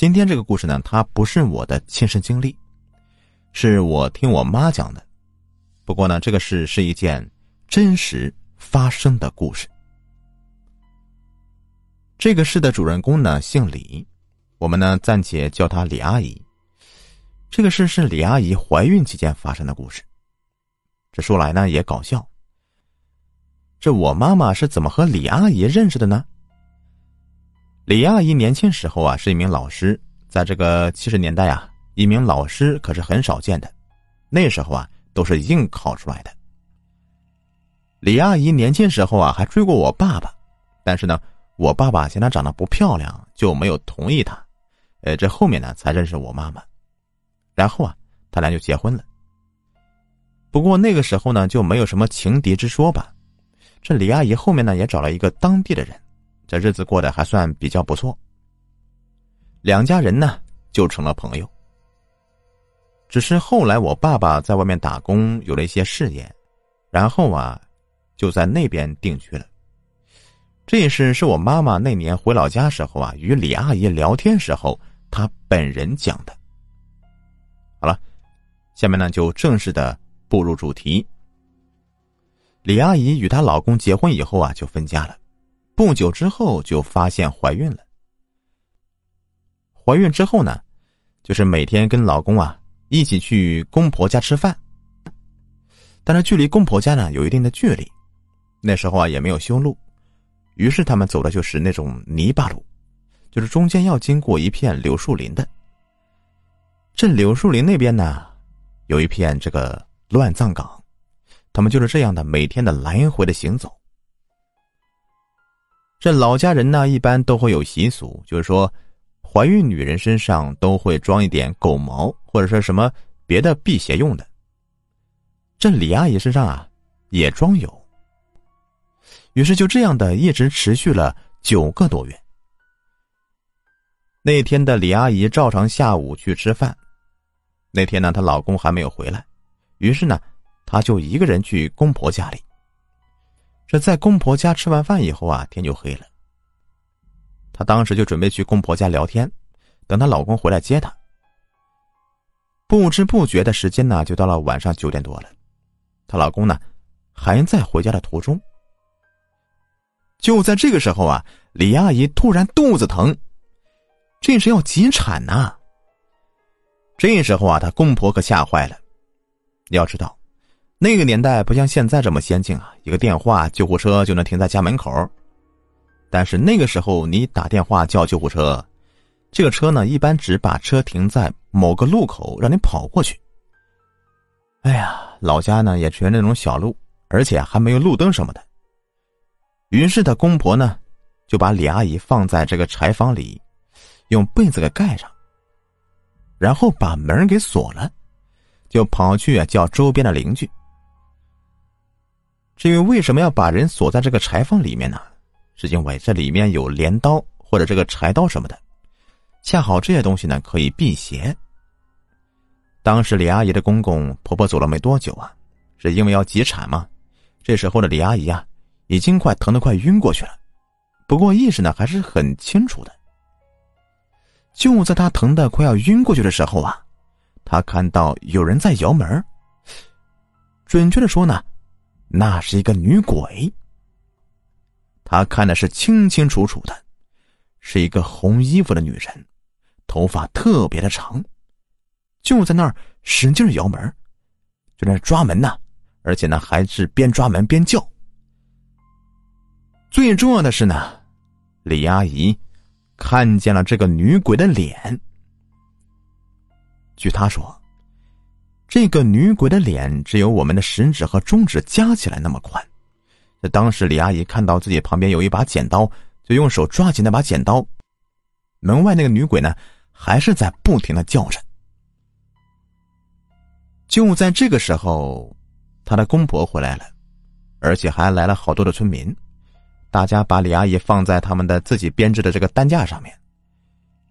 今天这个故事呢，它不是我的亲身经历，是我听我妈讲的。不过呢，这个事是一件真实发生的故事。这个事的主人公呢姓李，我们呢暂且叫她李阿姨。这个事是李阿姨怀孕期间发生的故事。这说来呢也搞笑。这我妈妈是怎么和李阿姨认识的呢？李阿姨年轻时候啊是一名老师，在这个七十年代啊，一名老师可是很少见的，那时候啊都是硬考出来的。李阿姨年轻时候啊还追过我爸爸，但是呢，我爸爸嫌她长得不漂亮，就没有同意她。呃，这后面呢才认识我妈妈，然后啊，他俩就结婚了。不过那个时候呢就没有什么情敌之说吧。这李阿姨后面呢也找了一个当地的人。这日子过得还算比较不错，两家人呢就成了朋友。只是后来我爸爸在外面打工，有了一些事业，然后啊，就在那边定居了。这事是我妈妈那年回老家时候啊，与李阿姨聊天时候，她本人讲的。好了，下面呢就正式的步入主题。李阿姨与她老公结婚以后啊，就分家了。不久之后就发现怀孕了。怀孕之后呢，就是每天跟老公啊一起去公婆家吃饭。但是距离公婆家呢有一定的距离，那时候啊也没有修路，于是他们走的就是那种泥巴路，就是中间要经过一片柳树林的。这柳树林那边呢，有一片这个乱葬岗，他们就是这样的每天的来回的行走。这老家人呢，一般都会有习俗，就是说，怀孕女人身上都会装一点狗毛，或者说什么别的辟邪用的。这李阿姨身上啊，也装有。于是就这样的一直持续了九个多月。那天的李阿姨照常下午去吃饭，那天呢，她老公还没有回来，于是呢，她就一个人去公婆家里。这在公婆家吃完饭以后啊，天就黑了。她当时就准备去公婆家聊天，等她老公回来接她。不知不觉的时间呢，就到了晚上九点多了。她老公呢，还在回家的途中。就在这个时候啊，李阿姨突然肚子疼，这是要急产呐。这时候啊，她公婆可吓坏了。要知道。那个年代不像现在这么先进啊，一个电话救护车就能停在家门口。但是那个时候你打电话叫救护车，这个车呢一般只把车停在某个路口，让你跑过去。哎呀，老家呢也全那种小路，而且还没有路灯什么的。于是他公婆呢就把李阿姨放在这个柴房里，用被子给盖上，然后把门给锁了，就跑去叫周边的邻居。至于为什么要把人锁在这个柴房里面呢？是因为这里面有镰刀或者这个柴刀什么的，恰好这些东西呢可以辟邪。当时李阿姨的公公婆婆走了没多久啊，是因为要急产嘛。这时候的李阿姨啊，已经快疼得快晕过去了，不过意识呢还是很清楚的。就在她疼得快要晕过去的时候啊，她看到有人在摇门。准确的说呢。那是一个女鬼。他看的是清清楚楚的，是一个红衣服的女人，头发特别的长，就在那儿使劲摇门，就在那抓门呢，而且呢还是边抓门边叫。最重要的是呢，李阿姨看见了这个女鬼的脸。据她说。这个女鬼的脸只有我们的食指和中指加起来那么宽。这当时李阿姨看到自己旁边有一把剪刀，就用手抓起那把剪刀。门外那个女鬼呢，还是在不停的叫着。就在这个时候，她的公婆回来了，而且还来了好多的村民。大家把李阿姨放在他们的自己编制的这个担架上面，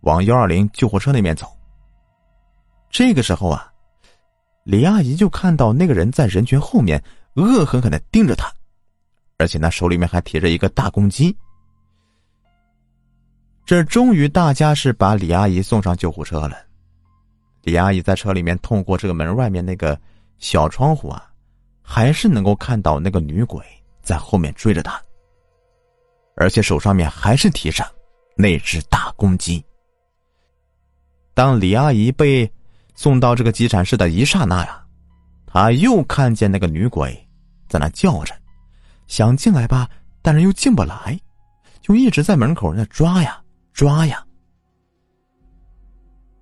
往幺二零救护车那边走。这个时候啊。李阿姨就看到那个人在人群后面恶狠狠的盯着她，而且那手里面还提着一个大公鸡。这终于大家是把李阿姨送上救护车了。李阿姨在车里面透过这个门外面那个小窗户啊，还是能够看到那个女鬼在后面追着她，而且手上面还是提着那只大公鸡。当李阿姨被送到这个急诊室的一刹那呀，他又看见那个女鬼在那叫着，想进来吧，但是又进不来，就一直在门口那抓呀抓呀。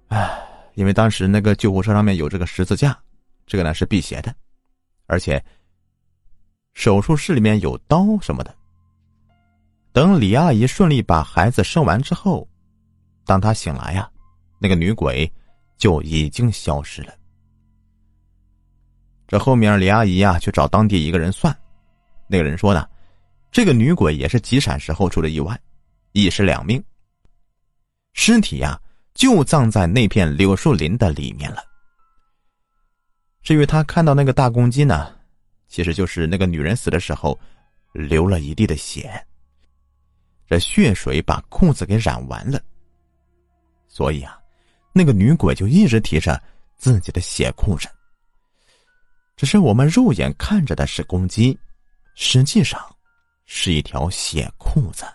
唉。因为当时那个救护车上面有这个十字架，这个呢是辟邪的，而且手术室里面有刀什么的。等李阿姨顺利把孩子生完之后，当她醒来呀，那个女鬼就已经消失了。这后面李阿姨呀去找当地一个人算，那个人说呢，这个女鬼也是急产时候出的意外，一尸两命，尸体呀。就葬在那片柳树林的里面了。至于他看到那个大公鸡呢，其实就是那个女人死的时候流了一地的血，这血水把裤子给染完了。所以啊，那个女鬼就一直提着自己的血裤子。只是我们肉眼看着的是公鸡，实际上是一条血裤子。